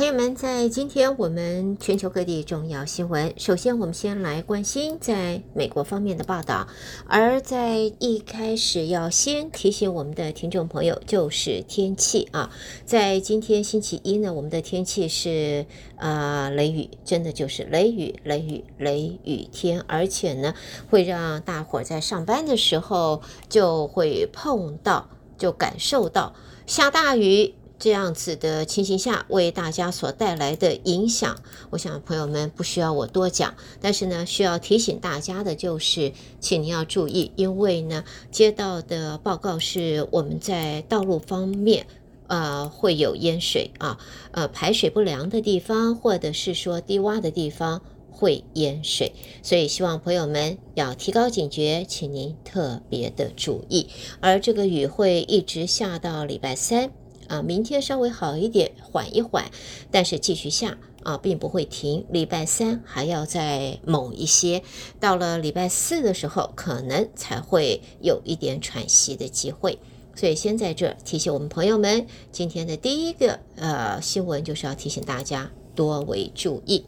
朋友们，在今天我们全球各地重要新闻，首先我们先来关心在美国方面的报道。而在一开始要先提醒我们的听众朋友，就是天气啊，在今天星期一呢，我们的天气是啊、雷雨，真的就是雷雨、雷雨、雷雨天，而且呢会让大伙在上班的时候就会碰到，就感受到下大雨。这样子的情形下，为大家所带来的影响，我想朋友们不需要我多讲。但是呢，需要提醒大家的就是，请您要注意，因为呢，接到的报告是我们在道路方面，呃，会有淹水啊，呃，排水不良的地方，或者是说低洼的地方会淹水，所以希望朋友们要提高警觉，请您特别的注意。而这个雨会一直下到礼拜三。啊，明天稍微好一点，缓一缓，但是继续下啊，并不会停。礼拜三还要再猛一些，到了礼拜四的时候，可能才会有一点喘息的机会。所以先在这提醒我们朋友们，今天的第一个呃新闻就是要提醒大家。多为注意。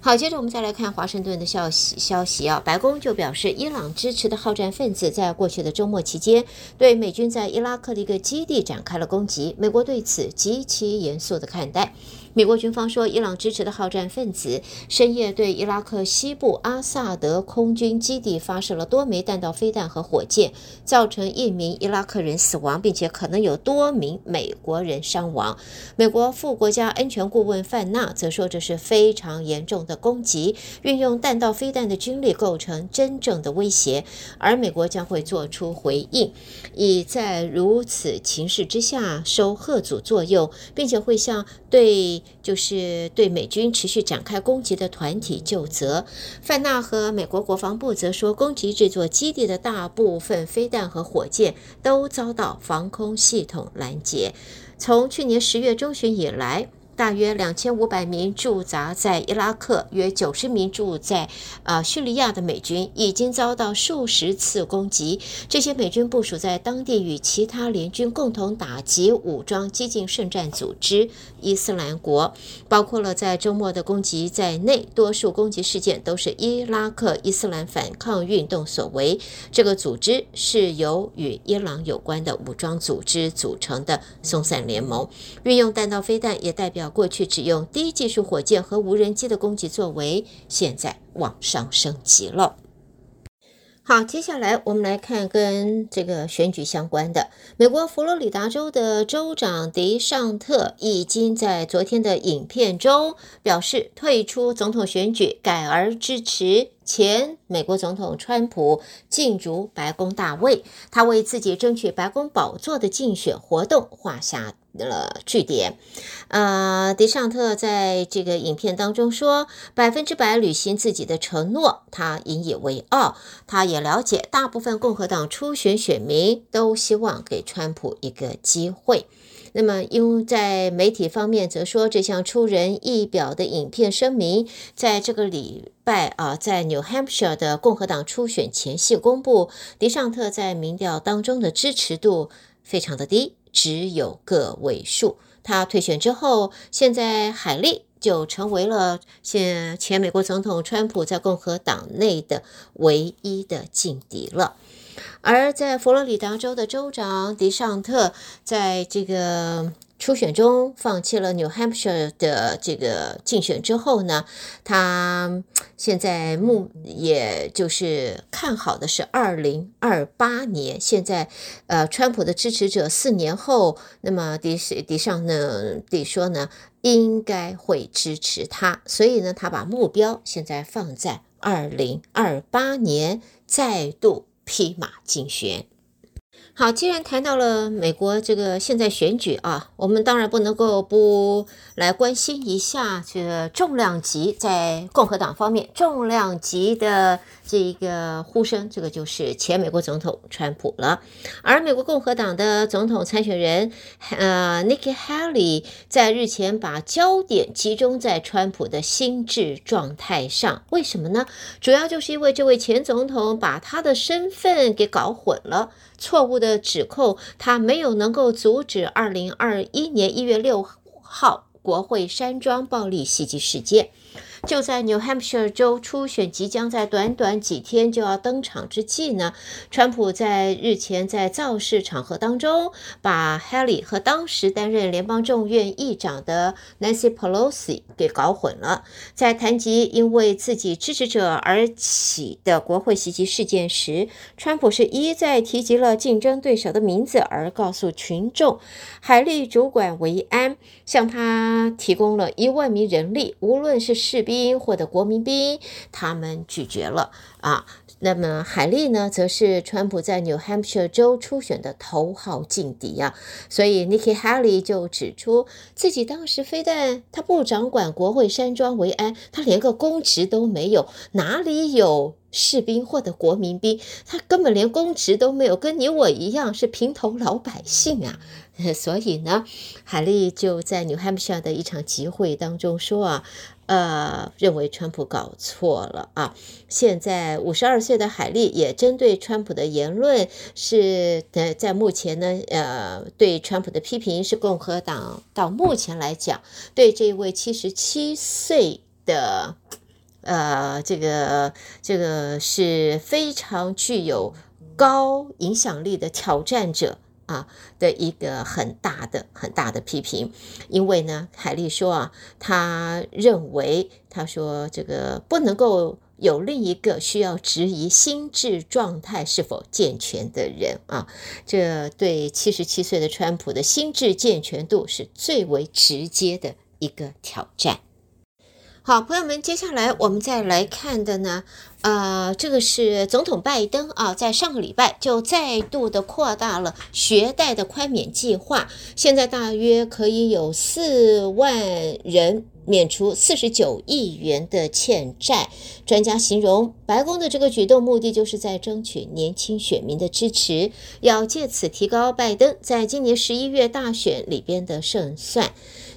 好，接着我们再来看华盛顿的消息。消息啊，白宫就表示，伊朗支持的好战分子在过去的周末期间，对美军在伊拉克的一个基地展开了攻击。美国对此极其严肃的看待。美国军方说，伊朗支持的好战分子深夜对伊拉克西部阿萨德空军基地发射了多枚弹道飞弹和火箭，造成一名伊拉克人死亡，并且可能有多名美国人伤亡。美国副国家安全顾问范纳则说，这是非常严重的攻击，运用弹道飞弹的军力构成真正的威胁，而美国将会做出回应，以在如此情势之下收吓阻作用，并且会向对。就是对美军持续展开攻击的团体就责。范纳和美国国防部则说，攻击这座基地的大部分飞弹和火箭都遭到防空系统拦截。从去年十月中旬以来，大约两千五百名驻扎在伊拉克、约九十名驻在啊叙利亚的美军已经遭到数十次攻击。这些美军部署在当地，与其他联军共同打击武装激进圣战组织伊斯兰国，包括了在周末的攻击在内。多数攻击事件都是伊拉克伊斯兰反抗运动所为。这个组织是由与伊朗有关的武装组织组成的松散联盟，运用弹道飞弹也代表。过去只用低技术火箭和无人机的攻击作为，现在往上升级了。好，接下来我们来看跟这个选举相关的。美国佛罗里达州的州长迪尚特已经在昨天的影片中表示退出总统选举，改而支持前美国总统川普进入白宫大位。他为自己争取白宫宝座的竞选活动画下了据点。呃，迪尚特在这个影片当中说：“百分之百履行自己的承诺，他引以为傲。他也了解，大部分共和党初选选民都希望给川普一个机会。那么，因为在媒体方面则说，这项出人意表的影片声明，在这个礼拜啊，在 New Hampshire 的共和党初选前夕公布，迪尚特在民调当中的支持度非常的低。”只有个位数。他退选之后，现在海利就成为了现前美国总统川普在共和党内的唯一的劲敌了。而在佛罗里达州的州长迪尚特，在这个。初选中放弃了 New Hampshire 的这个竞选之后呢，他现在目也就是看好的是二零二八年。现在，呃，川普的支持者四年后，那么迪迪尚呢，迪说呢，应该会支持他，所以呢，他把目标现在放在二零二八年再度披马竞选。好，既然谈到了美国这个现在选举啊，我们当然不能够不来关心一下这个重量级在共和党方面重量级的这一个呼声，这个就是前美国总统川普了。而美国共和党的总统参选人呃 Nikki Haley 在日前把焦点集中在川普的心智状态上，为什么呢？主要就是因为这位前总统把他的身份给搞混了。错误的指控，他没有能够阻止二零二一年一月六号国会山庄暴力袭击事件。就在 New Hampshire 州初选即将在短短几天就要登场之际呢，川普在日前在造势场合当中，把 Haley 和当时担任联邦众院议长的 Nancy Pelosi 给搞混了。在谈及因为自己支持者而起的国会袭击事件时，川普是一再提及了竞争对手的名字，而告诉群众，海利主管维安，向他提供了一万名人力，无论是士兵。兵或者国民兵，他们拒绝了啊。那么海莉呢，则是川普在 New Hampshire 州初选的头号劲敌啊。所以 Nikki Haley 就指出，自己当时非但他不掌管国会山庄维安，他连个公职都没有，哪里有士兵或者国民兵？他根本连公职都没有，跟你我一样是平头老百姓啊。所以呢，海莉就在 New Hampshire 的一场集会当中说啊。呃，认为川普搞错了啊！现在五十二岁的海莉也针对川普的言论是呃，在目前呢，呃，对川普的批评是共和党到目前来讲对这位七十七岁的呃，这个这个是非常具有高影响力的挑战者。啊的一个很大的很大的批评，因为呢，海莉说啊，他认为他说这个不能够有另一个需要质疑心智状态是否健全的人啊，这对七十七岁的川普的心智健全度是最为直接的一个挑战。好，朋友们，接下来我们再来看的呢，呃，这个是总统拜登啊，在上个礼拜就再度的扩大了学贷的宽免计划，现在大约可以有四万人免除四十九亿元的欠债。专家形容，白宫的这个举动目的就是在争取年轻选民的支持，要借此提高拜登在今年十一月大选里边的胜算。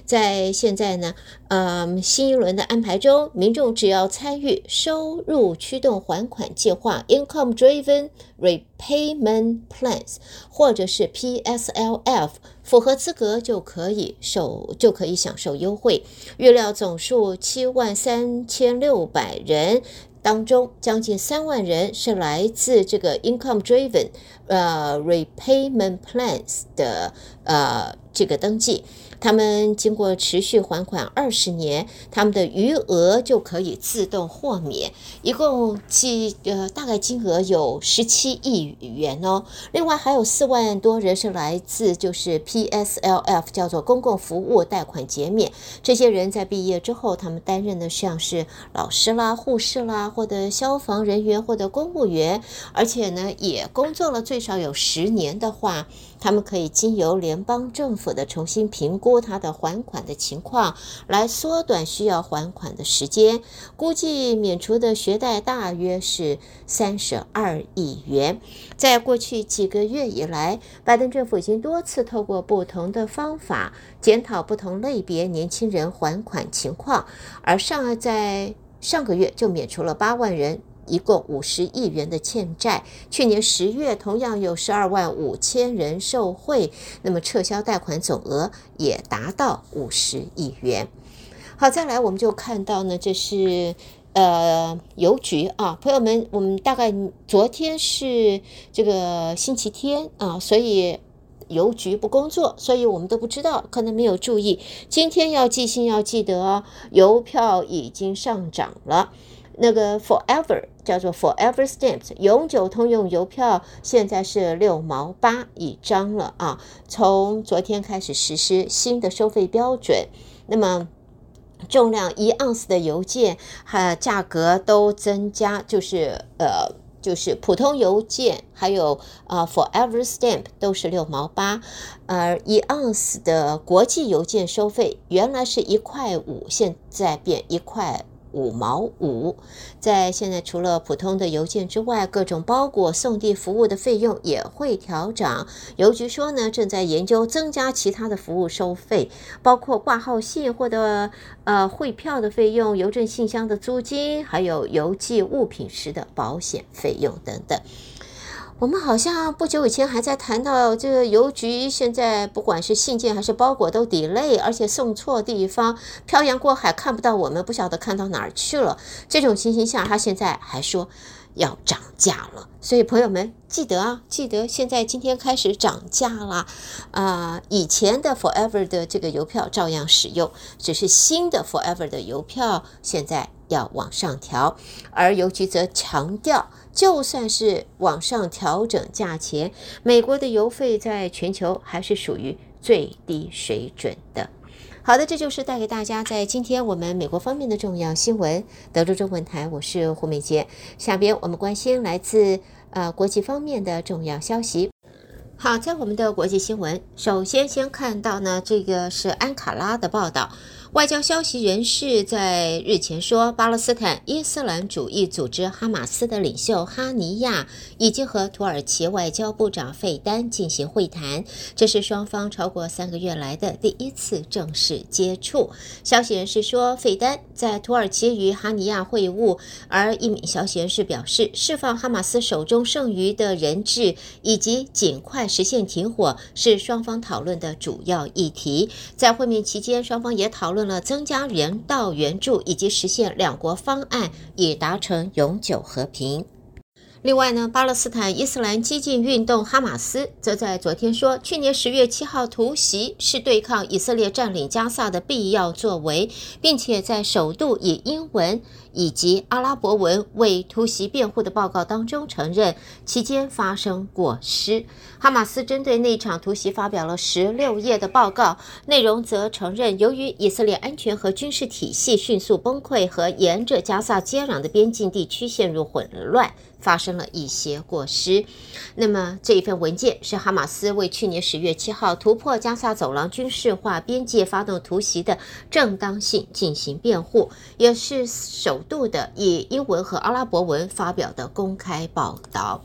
在现在呢，嗯，新一轮的安排中，民众只要参与收入驱动还款计划 （Income Driven Repayment Plans） 或者是 PSLF，符合资格就可以受就可以享受优惠。预料总数七万三千六百人当中，将近三万人是来自这个 Income Driven 呃 Repayment Plans 的呃这个登记。他们经过持续还款二十年，他们的余额就可以自动豁免，一共计呃大概金额有十七亿元哦。另外还有四万多人是来自就是 PSLF，叫做公共服务贷款减免。这些人在毕业之后，他们担任的像是老师啦、护士啦，或者消防人员或者公务员，而且呢也工作了最少有十年的话。他们可以经由联邦政府的重新评估他的还款的情况，来缩短需要还款的时间。估计免除的学贷大约是三十二亿元。在过去几个月以来，拜登政府已经多次透过不同的方法检讨不同类别年轻人还款情况，而上在上个月就免除了八万人。一共五十亿元的欠债，去年十月同样有十二万五千人受惠，那么撤销贷款总额也达到五十亿元。好，再来我们就看到呢，这是呃邮局啊，朋友们，我们大概昨天是这个星期天啊，所以邮局不工作，所以我们都不知道，可能没有注意。今天要寄信要记得哦，邮票已经上涨了。那个 Forever 叫做 Forever Stamps 永久通用邮票，现在是六毛八一张了啊！从昨天开始实施新的收费标准，那么重量一盎司的邮件和价格都增加，就是呃，就是普通邮件还有啊 Forever Stamp 都是六毛八，而一盎司的国际邮件收费原来是一块五，现在变一块。五毛五，在现在除了普通的邮件之外，各种包裹送递服务的费用也会调整。邮局说呢，正在研究增加其他的服务收费，包括挂号信或者呃汇票的费用、邮政信箱的租金，还有邮寄物品时的保险费用等等。我们好像不久以前还在谈到这个邮局，现在不管是信件还是包裹都 delay，而且送错地方，漂洋过海看不到我们，不晓得看到哪儿去了。这种情形下，他现在还说要涨价了。所以朋友们记得啊，记得现在今天开始涨价啦。啊、以前的 Forever 的这个邮票照样使用，只是新的 Forever 的邮票现在要往上调，而邮局则强调。就算是往上调整价钱，美国的邮费在全球还是属于最低水准的。好的，这就是带给大家在今天我们美国方面的重要新闻。德州中文台，我是胡美洁。下边我们关心来自呃国际方面的重要消息。好，在我们的国际新闻，首先先看到呢，这个是安卡拉的报道。外交消息人士在日前说，巴勒斯坦伊斯兰主义组织哈马斯的领袖哈尼亚已经和土耳其外交部长费丹进行会谈，这是双方超过三个月来的第一次正式接触。消息人士说，费丹在土耳其与哈尼亚会晤，而一名消息人士表示，释放哈马斯手中剩余的人质以及尽快实现停火是双方讨论的主要议题。在会面期间，双方也讨论。了增加人道援助以及实现两国方案，以达成永久和平。另外呢，巴勒斯坦伊斯兰激进运动哈马斯则在昨天说，去年十月七号突袭是对抗以色列占领加萨的必要作为，并且在首度以英文以及阿拉伯文为突袭辩护的报告当中承认期间发生过失。哈马斯针对那场突袭发表了十六页的报告，内容则承认由于以色列安全和军事体系迅速崩溃和沿着加萨接壤的边境地区陷入混乱。发生了一些过失。那么这一份文件是哈马斯为去年十月七号突破加沙走廊军事化边界发动突袭的正当性进行辩护，也是首度的以英文和阿拉伯文发表的公开报道。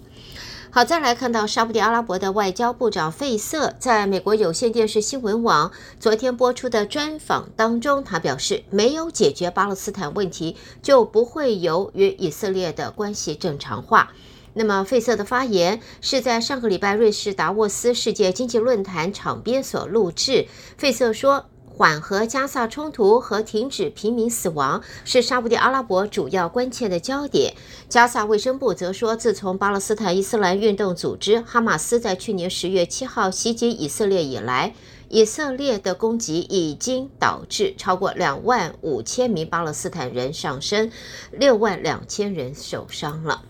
好，再来看到沙乌地阿拉伯的外交部长费瑟在美国有线电视新闻网昨天播出的专访当中，他表示，没有解决巴勒斯坦问题，就不会有与以色列的关系正常化。那么，费瑟的发言是在上个礼拜瑞士达沃斯世界经济论坛场边所录制。费瑟说。缓和加萨冲突和停止平民死亡是沙乌地阿拉伯主要关切的焦点。加萨卫生部则说，自从巴勒斯坦伊斯兰运动组织哈马斯在去年十月七号袭击以色列以来，以色列的攻击已经导致超过两万五千名巴勒斯坦人丧生，六万两千人受伤了。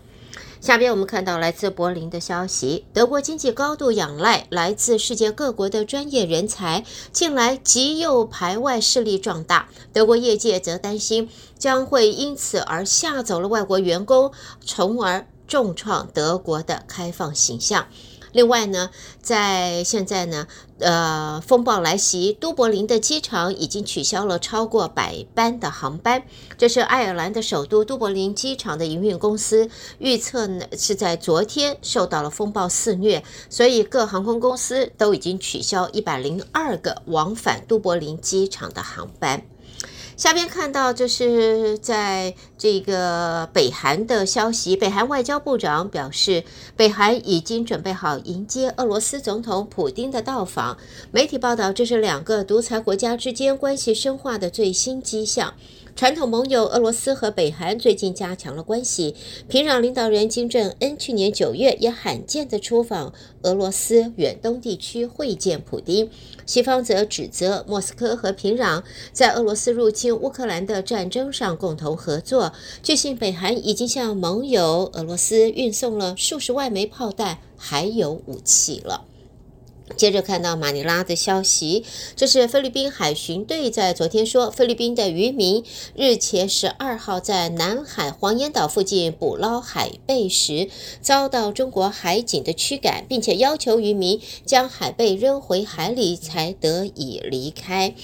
下边我们看到来自柏林的消息，德国经济高度仰赖来自世界各国的专业人才，近来极右排外势力壮大，德国业界则担心将会因此而吓走了外国员工，从而重创德国的开放形象。另外呢，在现在呢，呃，风暴来袭，都柏林的机场已经取消了超过百班的航班。这是爱尔兰的首都都柏林机场的营运公司预测呢，是在昨天受到了风暴肆虐，所以各航空公司都已经取消一百零二个往返都柏林机场的航班。下边看到，就是在这个北韩的消息，北韩外交部长表示，北韩已经准备好迎接俄罗斯总统普京的到访。媒体报道，这是两个独裁国家之间关系深化的最新迹象。传统盟友俄罗斯和北韩最近加强了关系。平壤领导人金正恩去年九月也罕见地出访俄罗斯远东地区会见普丁。西方则指责莫斯科和平壤在俄罗斯入侵乌克兰的战争上共同合作。据悉，北韩已经向盟友俄罗斯运送了数十万枚炮弹，还有武器了。接着看到马尼拉的消息，这是菲律宾海巡队在昨天说，菲律宾的渔民日前十二号在南海黄岩岛附近捕捞海贝时，遭到中国海警的驱赶，并且要求渔民将海贝扔回海里才得以离开。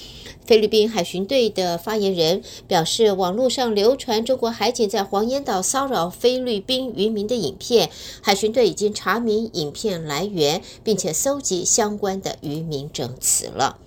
菲律宾海巡队的发言人表示，网络上流传中国海警在黄岩岛骚扰菲律宾渔民的影片，海巡队已经查明影片来源，并且搜集相关的渔民证词了。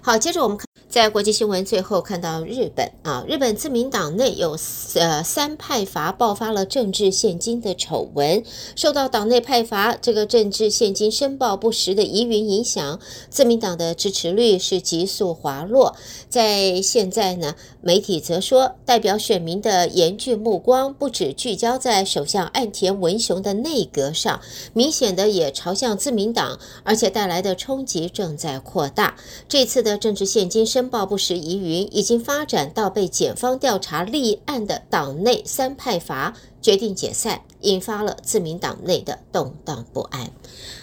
好，接着我们看。在国际新闻最后看到日本啊，日本自民党内有呃三派阀爆发了政治献金的丑闻，受到党内派阀这个政治献金申报不实的疑云影响，自民党的支持率是急速滑落。在现在呢，媒体则说，代表选民的严峻目光不只聚焦在首相岸田文雄的内阁上，明显的也朝向自民党，而且带来的冲击正在扩大。这次的政治献金申申报不实疑云，已经发展到被检方调查立案的党内三派阀决定解散，引发了自民党内的动荡不安。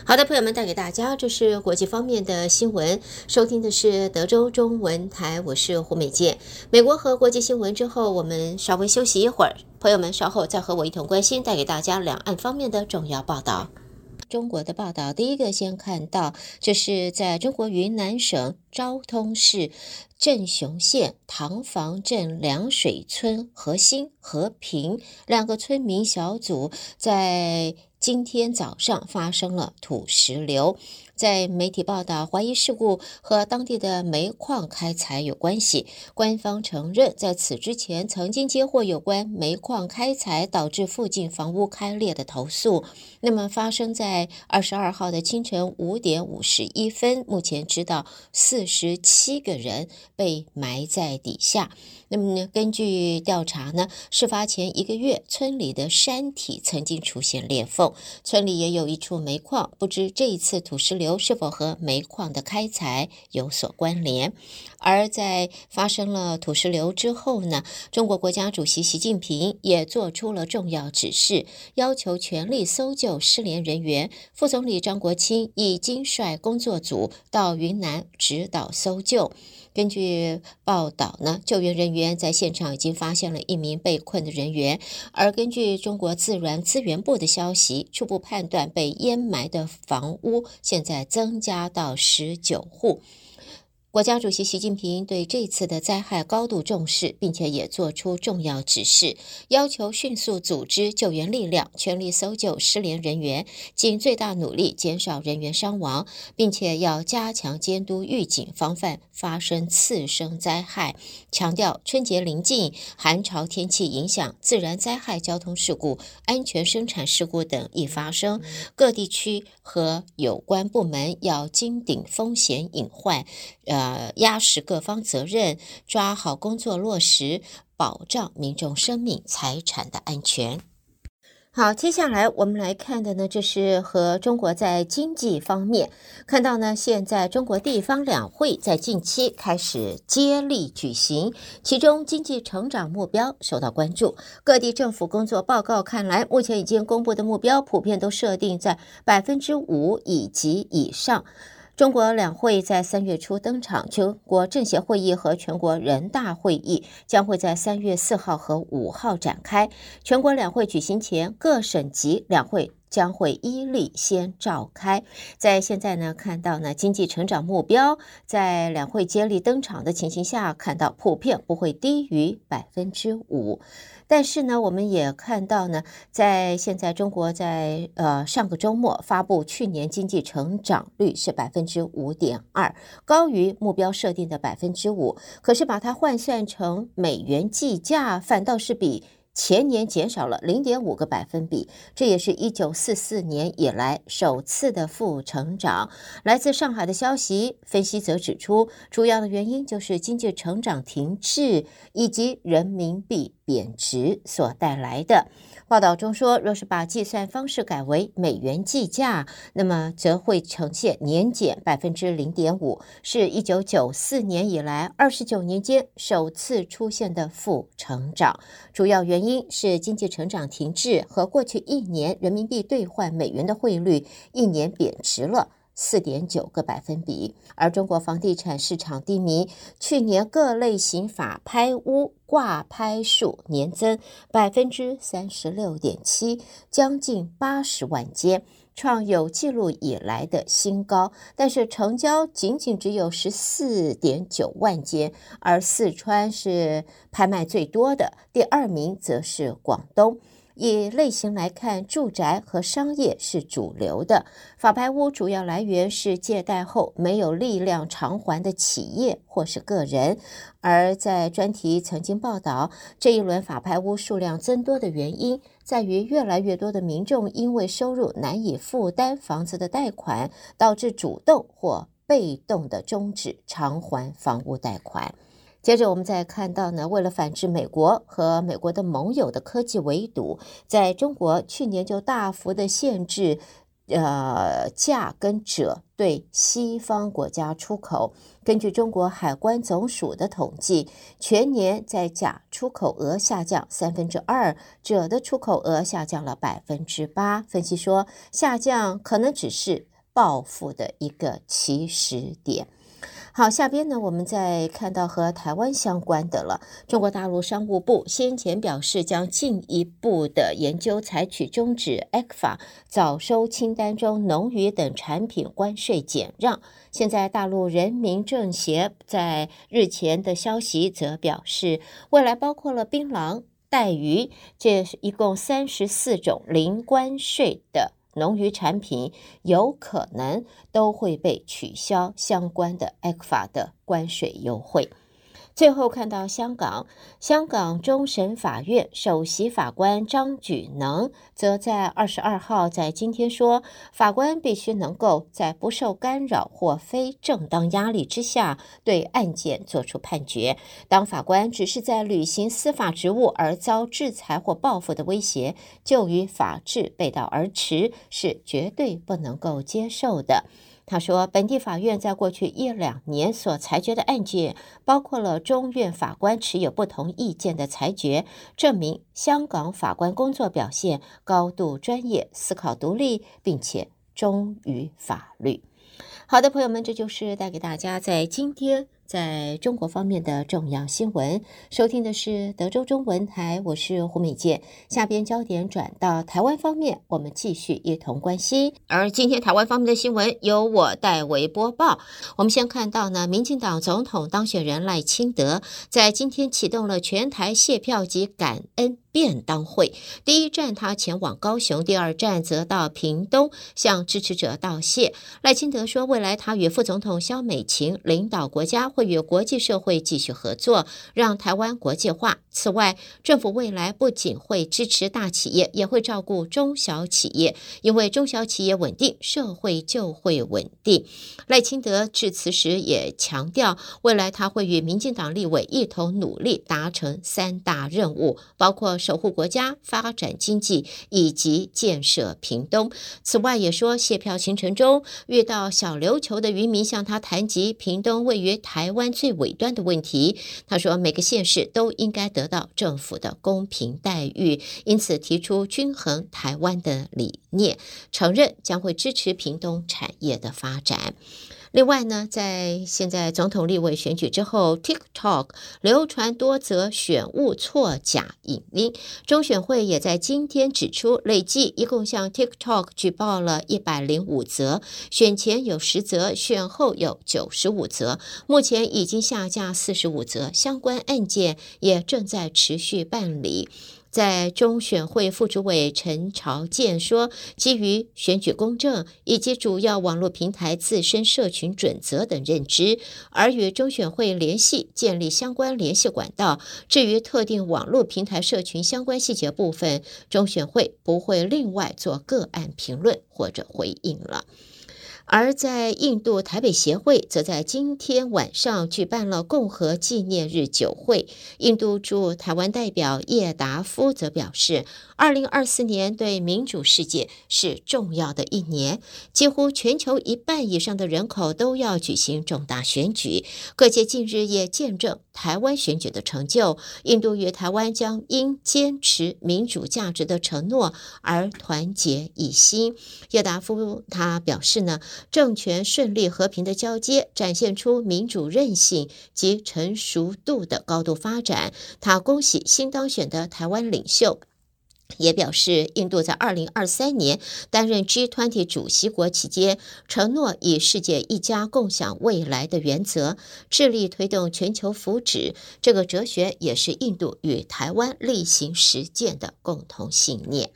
好的，朋友们，带给大家这是国际方面的新闻。收听的是德州中文台，我是胡美健。美国和国际新闻之后，我们稍微休息一会儿。朋友们，稍后再和我一同关心，带给大家两岸方面的重要报道。中国的报道，第一个先看到，就是在中国云南省昭通市镇雄县塘房镇凉水村和兴、和平两个村民小组在今天早上发生了土石流。在媒体报道，怀疑事故和当地的煤矿开采有关系。官方承认，在此之前曾经接获有关煤矿开采导致附近房屋开裂的投诉。那么，发生在二十二号的清晨五点五十一分，目前知道四十七个人被埋在底下。那么呢，根据调查呢，事发前一个月，村里的山体曾经出现裂缝，村里也有一处煤矿，不知这一次土石流流是否和煤矿的开采有所关联。而在发生了土石流之后呢，中国国家主席习近平也做出了重要指示，要求全力搜救失联人员。副总理张国清已经率工作组到云南指导搜救。根据报道呢，救援人员在现场已经发现了一名被困的人员，而根据中国自然资源部的消息，初步判断被淹埋的房屋现在增加到十九户。国家主席习近平对这次的灾害高度重视，并且也做出重要指示，要求迅速组织救援力量，全力搜救失联人员，尽最大努力减少人员伤亡，并且要加强监督预警，防范发生次生灾害。强调春节临近，寒潮天气影响，自然灾害、交通事故、安全生产事故等易发生，各地区和有关部门要金顶风险隐患，呃。呃，压实各方责任，抓好工作落实，保障民众生命财产的安全。好，接下来我们来看的呢，这是和中国在经济方面看到呢，现在中国地方两会在近期开始接力举行，其中经济成长目标受到关注。各地政府工作报告看来，目前已经公布的目标普遍都设定在百分之五以及以上。中国两会在三月初登场，全国政协会议和全国人大会议将会在三月四号和五号展开。全国两会举行前，各省级两会将会依例先召开。在现在呢，看到呢，经济成长目标在两会接力登场的情形下，看到普遍不会低于百分之五。但是呢，我们也看到呢，在现在中国在呃上个周末发布去年经济成长率是百分之五点二，高于目标设定的百分之五。可是把它换算成美元计价，反倒是比。前年减少了零点五个百分比，这也是一九四四年以来首次的负成长。来自上海的消息分析则指出，主要的原因就是经济成长停滞以及人民币贬值所带来的。报道中说，若是把计算方式改为美元计价，那么则会呈现年减百分之零点五，是一九九四年以来二十九年间首次出现的负成长。主要原因是经济成长停滞和过去一年人民币兑换美元的汇率一年贬值了。四点九个百分比，而中国房地产市场低迷，去年各类型法拍屋挂拍数年增百分之三十六点七，将近八十万间，创有记录以来的新高。但是成交仅仅只有十四点九万间，而四川是拍卖最多的，第二名则是广东。以类型来看，住宅和商业是主流的。法拍屋主要来源是借贷后没有力量偿还的企业或是个人。而在专题曾经报道，这一轮法拍屋数量增多的原因，在于越来越多的民众因为收入难以负担房子的贷款，导致主动或被动的终止偿还房屋贷款。接着，我们再看到呢，为了反制美国和美国的盟友的科技围堵，在中国去年就大幅的限制，呃，价跟者对西方国家出口。根据中国海关总署的统计，全年在甲出口额下降三分之二，者的出口额下降了百分之八。分析说，下降可能只是报复的一个起始点。好，下边呢，我们再看到和台湾相关的了。中国大陆商务部先前表示，将进一步的研究采取终止 ECFA 早收清单中农渔等产品关税减让。现在，大陆人民政协在日前的消息则表示，未来包括了槟榔、带鱼，这一共三十四种零关税的。农渔产品有可能都会被取消相关的 ECFA 的关税优惠。最后看到香港，香港终审法院首席法官张举能则在二十二号在今天说，法官必须能够在不受干扰或非正当压力之下对案件作出判决。当法官只是在履行司法职务而遭制裁或报复的威胁，就与法治背道而驰，是绝对不能够接受的。他说，本地法院在过去一两年所裁决的案件，包括了中院法官持有不同意见的裁决，证明香港法官工作表现高度专业、思考独立，并且忠于法律。好的，朋友们，这就是带给大家在今天。在中国方面的重要新闻，收听的是德州中文台，我是胡美健。下边焦点转到台湾方面，我们继续一同关心。而今天台湾方面的新闻由我代为播报。我们先看到呢，民进党总统当选人赖清德在今天启动了全台谢票及感恩便当会，第一站他前往高雄，第二站则到屏东向支持者道谢。赖清德说，未来他与副总统萧美琴领导国家会与国际社会继续合作，让台湾国际化。此外，政府未来不仅会支持大企业，也会照顾中小企业，因为中小企业稳定，社会就会稳定。赖清德致辞时也强调，未来他会与民进党立委一同努力，达成三大任务，包括。守护国家、发展经济以及建设屏东。此外，也说谢票行程中遇到小琉球的渔民向他谈及屏东位于台台湾最尾端的问题。他说，每个县市都应该得到政府的公平待遇，因此提出均衡台湾的理念，承认将会支持屏东产业的发展。另外呢，在现在总统立委选举之后，TikTok 流传多则选务错假影音。中选会也在今天指出，累计一共向 TikTok 举报了一百零五则，选前有十则，选后有九十五则，目前已经下架四十五则，相关案件也正在持续办理。在中选会副主委陈朝建说，基于选举公正以及主要网络平台自身社群准则等认知，而与中选会联系建立相关联系管道。至于特定网络平台社群相关细节部分，中选会不会另外做个案评论或者回应了。而在印度台北协会，则在今天晚上举办了共和纪念日酒会。印度驻台湾代表叶达夫则表示，二零二四年对民主世界是重要的一年，几乎全球一半以上的人口都要举行重大选举。各界近日也见证台湾选举的成就。印度与台湾将因坚持民主价值的承诺而团结一心。叶达夫他表示呢。政权顺利和平的交接，展现出民主韧性及成熟度的高度发展。他恭喜新当选的台湾领袖。也表示，印度在二零二三年担任 G20 主席国期间，承诺以世界一家共享未来的原则，致力推动全球福祉。这个哲学也是印度与台湾例行实践的共同信念。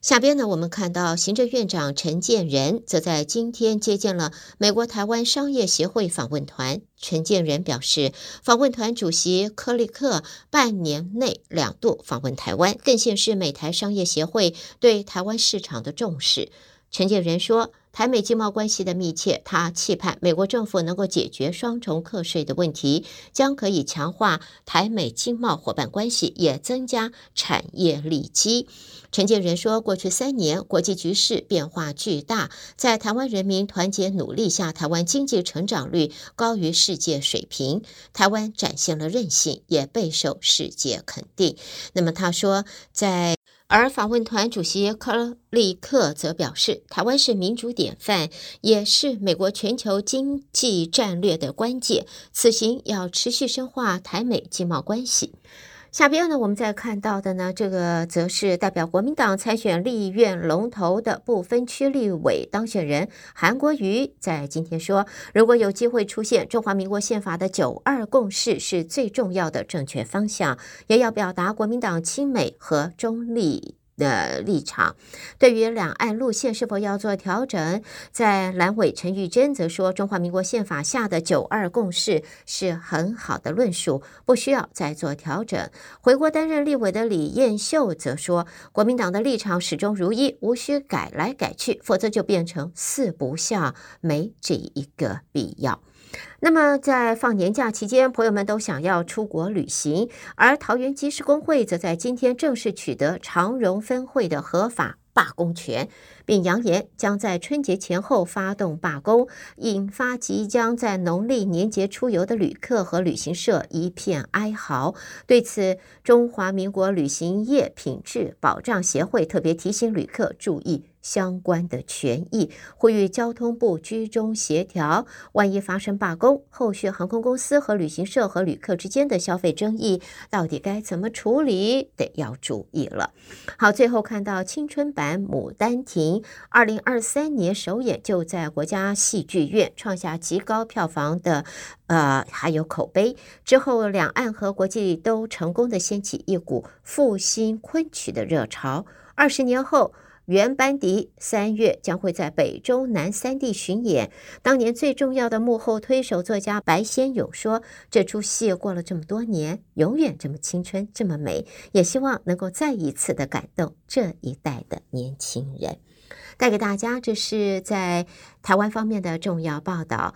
下边呢，我们看到行政院长陈建仁则在今天接见了美国台湾商业协会访问团。陈建仁表示，访问团主席柯立克半年内两度访问台湾，更显示美台商业协会对台湾市场的重视。陈建仁说，台美经贸关系的密切，他期盼美国政府能够解决双重课税的问题，将可以强化台美经贸伙伴关系，也增加产业利基。陈建仁说，过去三年国际局势变化巨大，在台湾人民团结努力下，台湾经济成长率高于世界水平，台湾展现了韧性，也备受世界肯定。那么他说，在而访问团主席科利克则表示，台湾是民主典范，也是美国全球经济战略的关键，此行要持续深化台美经贸关系。下边呢，我们再看到的呢，这个则是代表国民党参选立院龙头的部分区立委当选人韩国瑜，在今天说，如果有机会出现中华民国宪法的九二共识是最重要的正确方向，也要表达国民党亲美和中立。的立场，对于两岸路线是否要做调整，在蓝委陈玉珍则说，中华民国宪法下的九二共识是很好的论述，不需要再做调整。回国担任立委的李彦秀则说，国民党的立场始终如一，无需改来改去，否则就变成四不像，没这一个必要。那么，在放年假期间，朋友们都想要出国旅行，而桃园机师工会则在今天正式取得长荣分会的合法罢工权，并扬言将在春节前后发动罢工，引发即将在农历年节出游的旅客和旅行社一片哀嚎。对此，中华民国旅行业品质保障协会特别提醒旅客注意。相关的权益，呼吁交通部居中协调。万一发生罢工，后续航空公司和旅行社和旅客之间的消费争议，到底该怎么处理，得要注意了。好，最后看到青春版《牡丹亭》，二零二三年首演就在国家戏剧院创下极高票房的，呃，还有口碑。之后，两岸和国际都成功的掀起一股复兴昆曲的热潮。二十年后。原班底三月将会在北中南三地巡演。当年最重要的幕后推手作家白先勇说：“这出戏过了这么多年，永远这么青春，这么美。也希望能够再一次的感动这一代的年轻人。”带给大家，这是在台湾方面的重要报道。